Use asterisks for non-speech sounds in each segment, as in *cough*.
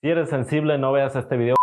Si eres sensible, no veas este video.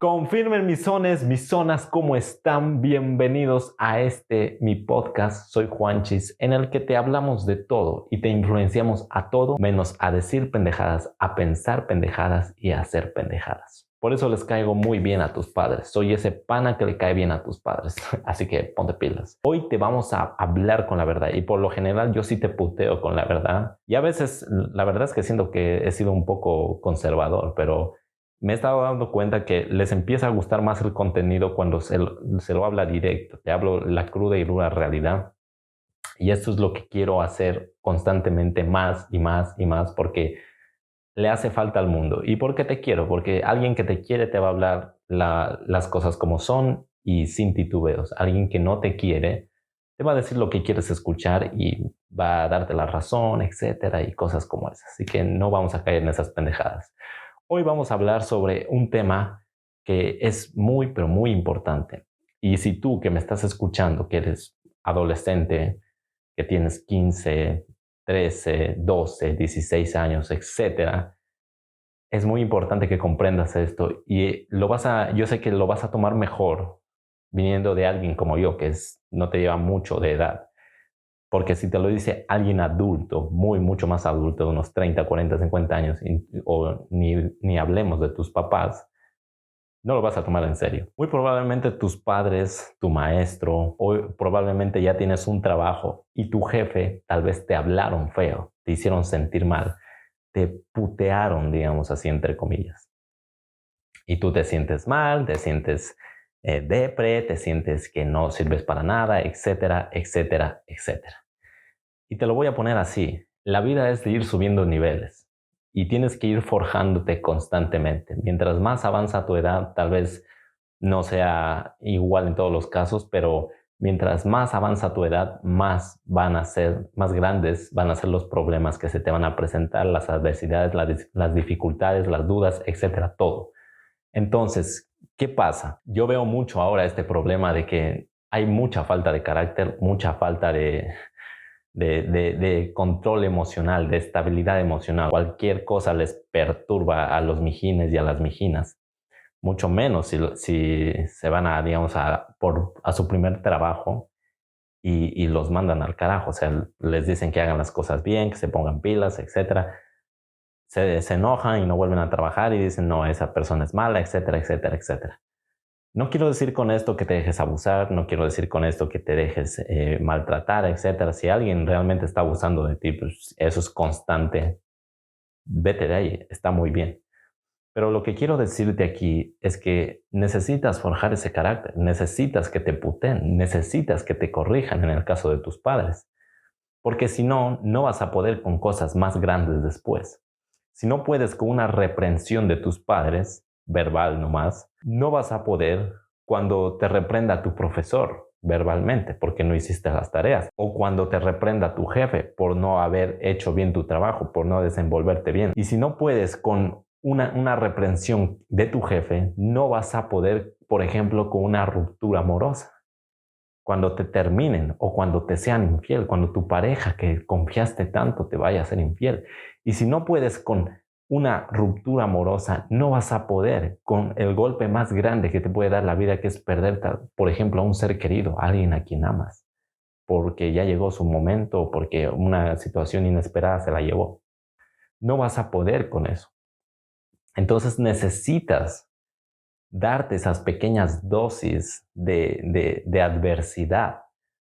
Confirmen mis zonas, mis zonas, ¿cómo están? Bienvenidos a este, mi podcast. Soy Juanchis, en el que te hablamos de todo y te influenciamos a todo, menos a decir pendejadas, a pensar pendejadas y a hacer pendejadas. Por eso les caigo muy bien a tus padres. Soy ese pana que le cae bien a tus padres. *laughs* Así que ponte pilas. Hoy te vamos a hablar con la verdad y por lo general yo sí te puteo con la verdad. Y a veces la verdad es que siento que he sido un poco conservador, pero me he estado dando cuenta que les empieza a gustar más el contenido cuando se, se lo habla directo. Te hablo la cruda y dura realidad. Y esto es lo que quiero hacer constantemente más y más y más porque le hace falta al mundo. ¿Y por qué te quiero? Porque alguien que te quiere te va a hablar las cosas como son y sin titubeos. Alguien que no te quiere te va a decir lo que quieres escuchar y va a darte la razón, etcétera, y cosas como esas. Así que no vamos a caer en esas pendejadas. Hoy vamos a hablar sobre un tema que es muy, pero muy importante. Y si tú que me estás escuchando, que eres adolescente, que tienes 15, 13, 12, 16 años, etcétera, es muy importante que comprendas esto y lo vas a, yo sé que lo vas a tomar mejor viniendo de alguien como yo, que es, no te lleva mucho de edad. Porque si te lo dice alguien adulto, muy, mucho más adulto, de unos 30, 40, 50 años, o ni, ni hablemos de tus papás, no lo vas a tomar en serio. Muy probablemente tus padres, tu maestro, o probablemente ya tienes un trabajo y tu jefe tal vez te hablaron feo, te hicieron sentir mal, te putearon, digamos así, entre comillas. Y tú te sientes mal, te sientes eh, depre, te sientes que no sirves para nada, etcétera, etcétera, etcétera. Y te lo voy a poner así. La vida es de ir subiendo niveles y tienes que ir forjándote constantemente. Mientras más avanza tu edad, tal vez no sea igual en todos los casos, pero mientras más avanza tu edad, más van a ser, más grandes van a ser los problemas que se te van a presentar, las adversidades, las, dificultades, las dudas, etcétera, todo. Entonces, ¿qué pasa? Yo veo mucho ahora este problema de que hay mucha falta de carácter, mucha falta de, de, control emocional, de estabilidad emocional. Cualquier cosa les perturba a los mijines y a las mijinas. Mucho menos si, si se van a, digamos, a, por, a su primer trabajo y, y, los mandan al carajo. O sea, les dicen que hagan las cosas bien, que se pongan pilas, etc. Se, se enojan y no vuelven a trabajar y dicen, no, esa persona es mala, etcétera, etcétera, etcétera. No quiero decir con esto que te dejes abusar, no quiero decir con esto que te dejes eh, maltratar, etc. Si alguien realmente está abusando de ti, pues eso es constante. Vete de ahí, está muy bien. Pero lo que quiero decirte aquí es que necesitas forjar ese carácter, necesitas que te puten, necesitas que te corrijan en el caso de tus padres. Porque si no, no vas a poder con cosas más grandes después. Si no puedes con una reprensión de tus padres, verbal nomás, no vas a poder cuando te reprenda tu profesor verbalmente porque no hiciste las tareas o cuando te reprenda tu jefe por no haber hecho bien tu trabajo, por no desenvolverte bien. Y si no puedes con una, una reprensión de tu jefe, no vas a poder, por ejemplo, con una ruptura amorosa. Cuando te terminen o cuando te sean infiel, cuando tu pareja que confiaste tanto te vaya a ser infiel. Y si no puedes con una ruptura amorosa, no vas a poder con el golpe más grande que te puede dar la vida, que es perder, por ejemplo, a un ser querido, a alguien a quien amas, porque ya llegó su momento, porque una situación inesperada se la llevó. No vas a poder con eso. Entonces necesitas darte esas pequeñas dosis de adversidad,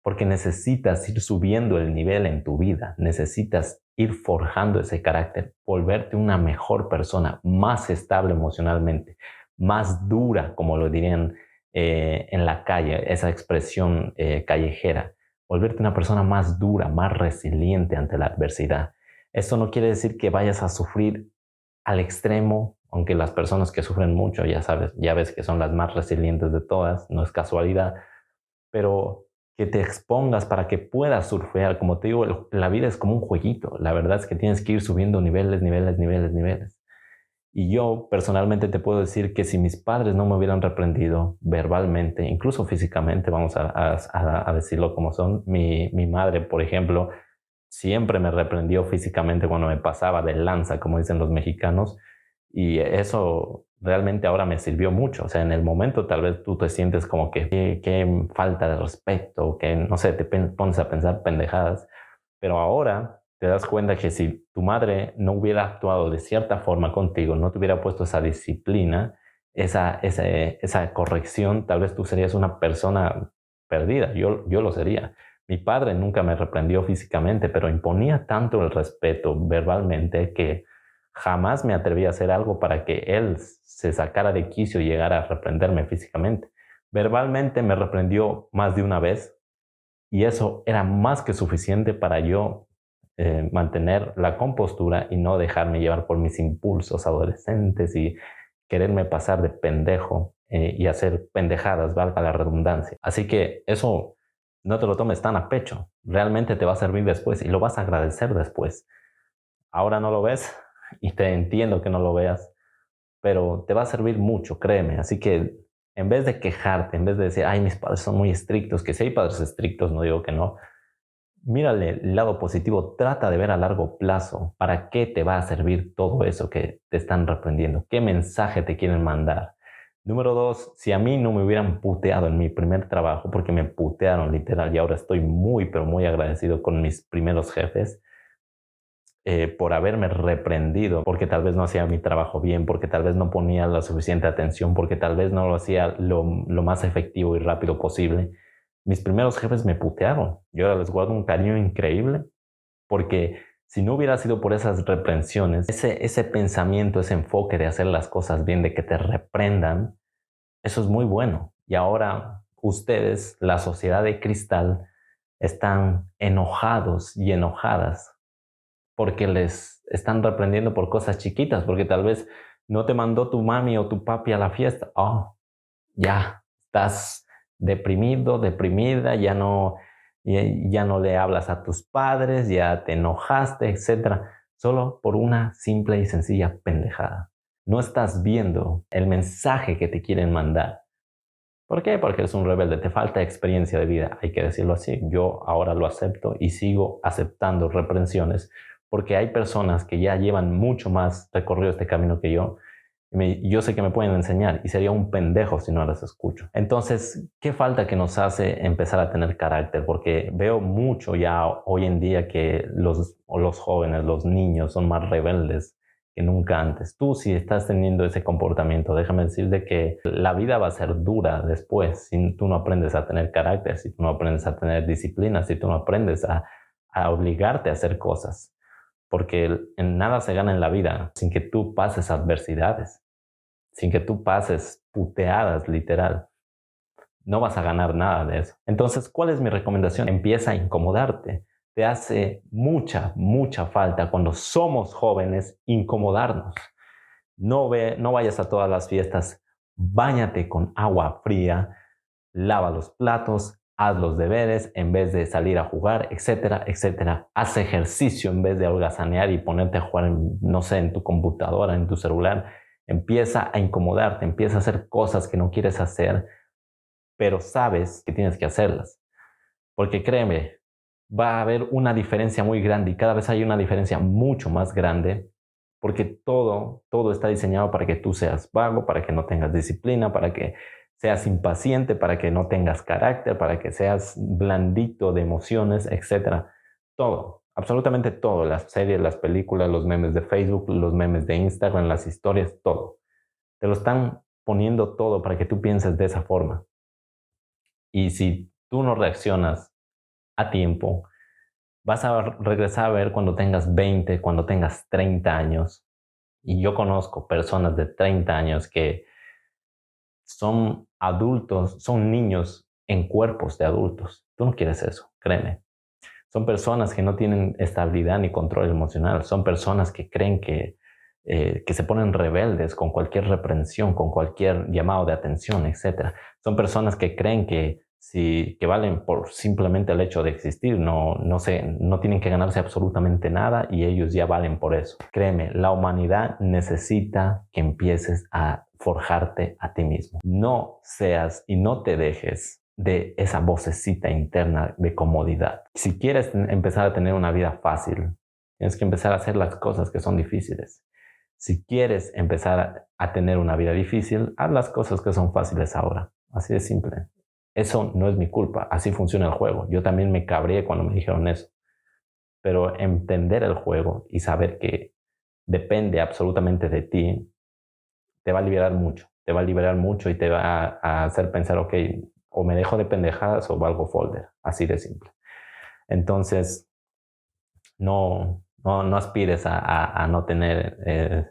porque necesitas ir subiendo el nivel en tu vida, necesitas ir forjando ese carácter, volverte una mejor persona, más estable emocionalmente, más dura, como lo dirían eh, en la calle, esa expresión eh, callejera, volverte una persona más dura, más resiliente ante la adversidad. Eso no quiere decir que vayas a sufrir al extremo, aunque las personas que sufren mucho, ya sabes, ya ves que son las más resilientes de todas, no es casualidad, pero que te expongas para que puedas surfear. Como te digo, la vida es como un jueguito. La verdad es que tienes que ir subiendo niveles, niveles, niveles, niveles. Y yo personalmente te puedo decir que si mis padres no me hubieran reprendido verbalmente, incluso físicamente, vamos a, decirlo como son, mi, mi, madre, por ejemplo, siempre me reprendió físicamente cuando me pasaba de lanza, como dicen los mexicanos, Y eso realmente ahora me sirvió mucho. O sea, en el momento tal vez tú te sientes como que qué falta de respeto, que no sé, te pones a pensar pendejadas. Pero ahora te das cuenta que si tu madre no hubiera actuado de cierta forma contigo, no te hubiera puesto esa disciplina, esa, esa, esa corrección, tal vez tú serías una persona perdida. Yo, yo lo sería. Mi padre nunca me reprendió físicamente, pero imponía tanto el respeto verbalmente que jamás me atreví a hacer algo para que él se sacara de quicio y llegara a reprenderme físicamente. Verbalmente me reprendió más de una vez y eso era más que suficiente para yo eh, mantener la compostura y no dejarme llevar por mis impulsos adolescentes y quererme pasar de pendejo eh, y hacer pendejadas, valga la redundancia. Así que eso no te lo tomes tan a pecho. Realmente te va a servir después y lo vas a agradecer después. Ahora no lo ves y te entiendo que no lo veas, pero te va a servir mucho, créeme. Así que en vez de quejarte, en vez de decir, ay, mis padres son muy estrictos, que si hay padres estrictos, no digo que no, mírale el lado positivo, trata de ver a largo plazo para qué te va a servir todo eso que te están reprendiendo, qué mensaje te quieren mandar. Número dos, si a mí no me hubieran puteado en mi primer trabajo, porque me putearon literal y ahora estoy muy, pero muy agradecido con mis primeros jefes eh, por haberme reprendido, porque tal vez no hacía mi trabajo bien, porque tal vez no ponía la suficiente atención, porque tal vez no lo hacía lo, más efectivo y rápido posible mis primeros jefes me putearon. Yo ahora les guardo un cariño increíble porque si no hubiera sido por esas reprensiones, ese, ese pensamiento, ese enfoque de hacer las cosas bien, de que te reprendan, eso es muy bueno. Y ahora ustedes, la sociedad de cristal, están enojados y enojadas porque les están reprendiendo por cosas chiquitas, porque tal vez no te mandó tu mami o tu papi a la fiesta. Oh, ya, estás deprimido, deprimida, ya no, ya, no le hablas a tus padres, ya te enojaste, etc. Solo por una simple y sencilla pendejada. No estás viendo el mensaje que te quieren mandar. ¿Por qué? Porque eres un rebelde, te falta experiencia de vida, hay que decirlo así. Yo ahora lo acepto y sigo aceptando reprensiones porque hay personas que ya llevan mucho más recorrido este camino que yo yo sé que me pueden enseñar y sería un pendejo si no las escucho. Entonces, ¿qué falta que nos hace empezar a tener carácter? Porque veo mucho ya hoy en día que los, los jóvenes, los niños son más rebeldes que nunca antes. Tú si estás teniendo ese comportamiento, déjame decirte que la vida va a ser dura después si tú no aprendes a tener carácter, si tú no aprendes a tener disciplina, si tú no aprendes a, a obligarte a hacer cosas. Porque en nada se gana en la vida sin que tú pases adversidades sin que tú pases puteadas literal. No vas a ganar nada de eso. Entonces, ¿cuál es mi recomendación? Empieza a incomodarte. Te hace mucha, mucha falta cuando somos jóvenes incomodarnos. No, ve, no vayas a todas las fiestas, báñate con agua fría, lava los platos, haz los deberes en vez de salir a jugar, etcétera, etcétera. Haz ejercicio en vez de holgazanear y ponerte a jugar, no sé, en tu computadora, en tu celular empieza a incomodarte, empieza a hacer cosas que no quieres hacer, pero sabes que tienes que hacerlas. Porque créeme, va a haber una diferencia muy grande y cada vez hay una diferencia mucho más grande porque todo, todo está diseñado para que tú seas vago, para que no tengas disciplina, para que seas impaciente, para que no tengas carácter, para que seas blandito de emociones, etc. Todo absolutamente todo, las series, las películas, los memes de Facebook, los memes de Instagram, las historias, todo. Te lo están poniendo todo para que tú pienses de esa forma. Y si tú no reaccionas a tiempo, vas a regresar a ver cuando tengas 20, cuando tengas 30 años. Y yo conozco personas de 30 años que son adultos, son niños en cuerpos de adultos. Tú no quieres eso, créeme. Son personas que no tienen estabilidad ni control emocional. Son personas que creen que, eh, que se ponen rebeldes con cualquier reprensión, con cualquier llamado de atención, etc. Son personas que creen que, si, que valen por simplemente el hecho de existir. No, no, sé, no tienen que ganarse absolutamente nada y ellos ya valen por eso. Créeme, la humanidad necesita que empieces a forjarte a ti mismo. No seas y no te dejes de esa vocecita interna de comodidad. Si quieres empezar a tener una vida fácil, tienes que empezar a hacer las cosas que son difíciles. Si quieres empezar a tener una vida difícil, haz las cosas que son fáciles ahora. Así de simple. Eso no es mi culpa, así funciona el juego. Yo también me cabré cuando me dijeron eso. Pero entender el juego y saber que depende absolutamente de ti, te va a liberar mucho. Te va a liberar mucho y te va a hacer pensar, ok, o me dejo de pendejadas o valgo folder. Así de simple. Entonces, no, no, aspires a, no tener eh,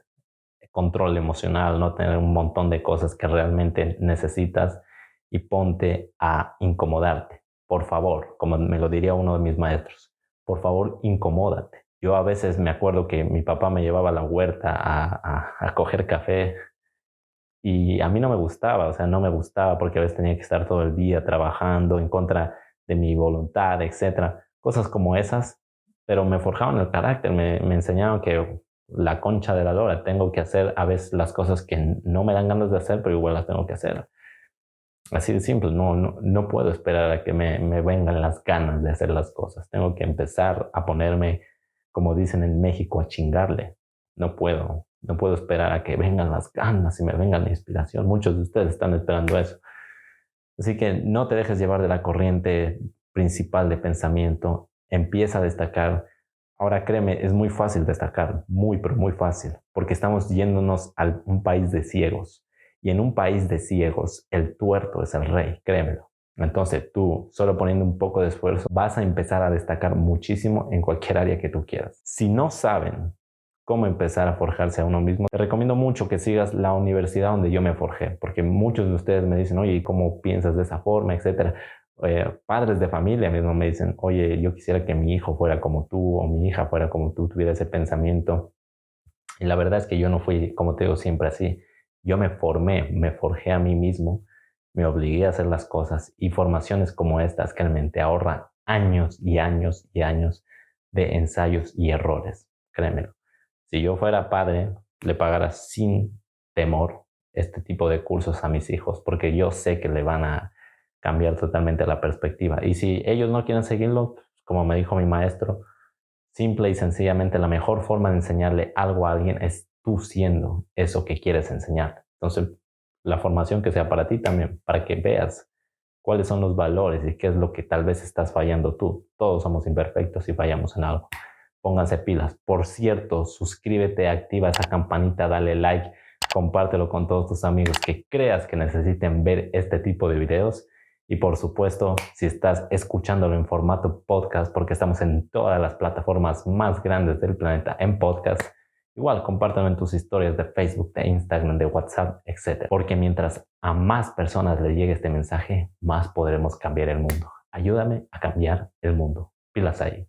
control emocional, no tener un montón de cosas que realmente necesitas y ponte a incomodarte. Por favor, como me lo diría uno de mis maestros, por favor, incomódate. Yo a veces me acuerdo que mi papá me llevaba a la huerta a, coger café y a mí no me gustaba, o sea, no me gustaba porque a veces tenía que estar todo el día trabajando en contra de mi voluntad, etcétera. Cosas como esas, pero me forjaban el carácter, me, me enseñaron que la concha de la lora, tengo que hacer a veces las cosas que no me dan ganas de hacer, pero igual las tengo que hacer. Así de simple, no, no, no puedo esperar a que me, me, vengan las ganas de hacer las cosas. Tengo que empezar a ponerme, como dicen en México, a chingarle. No puedo, no puedo esperar a que vengan las ganas y me venga la inspiración. Muchos de ustedes están esperando eso. Así que no te dejes llevar de la corriente principal de pensamiento. Empieza a destacar. Ahora créeme, es muy fácil destacar, muy, pero muy fácil, porque estamos yéndonos a un país de ciegos y en un país de ciegos, el tuerto es el rey, créemelo. Entonces tú, solo poniendo un poco de esfuerzo, vas a empezar a destacar muchísimo en cualquier área que tú quieras. Si no saben cómo empezar a forjarse a uno mismo, te recomiendo mucho que sigas la universidad donde yo me forjé, porque muchos de ustedes me dicen, oye, ¿y cómo piensas de esa forma, etcétera? Eh, padres de familia mismo me dicen, oye, yo quisiera que mi hijo fuera como tú o mi hija fuera como tú, tuviera ese pensamiento. Y la verdad es que yo no fui, como te digo, siempre así. Yo me formé, me forjé a mí mismo, me obligué a hacer las cosas y formaciones como estas que realmente ahorran años y años y años de ensayos y errores. Créemelo. Si yo fuera padre, le pagara sin temor este tipo de cursos a mis hijos porque yo sé que le van a cambiar totalmente la perspectiva. Y si ellos no quieren seguirlo, como me dijo mi maestro, simple y sencillamente la mejor forma de enseñarle algo a alguien es tú siendo eso que quieres enseñar. Entonces, la formación que sea para ti también, para que veas cuáles son los valores y qué es lo que tal vez estás fallando tú. Todos somos imperfectos y fallamos en algo. Pónganse pilas. Por cierto, suscríbete, activa esa campanita, dale like, compártelo con todos tus amigos que creas que necesiten ver este tipo de videos. Y por supuesto, si estás escuchándolo en formato podcast, porque estamos en todas las plataformas más grandes del planeta en podcast, Igual, compártelo en tus historias de Facebook, de Instagram, de WhatsApp, etc. Porque mientras a más personas le llegue este mensaje, más podremos cambiar el mundo. Ayúdame a cambiar el mundo. Pilas ahí.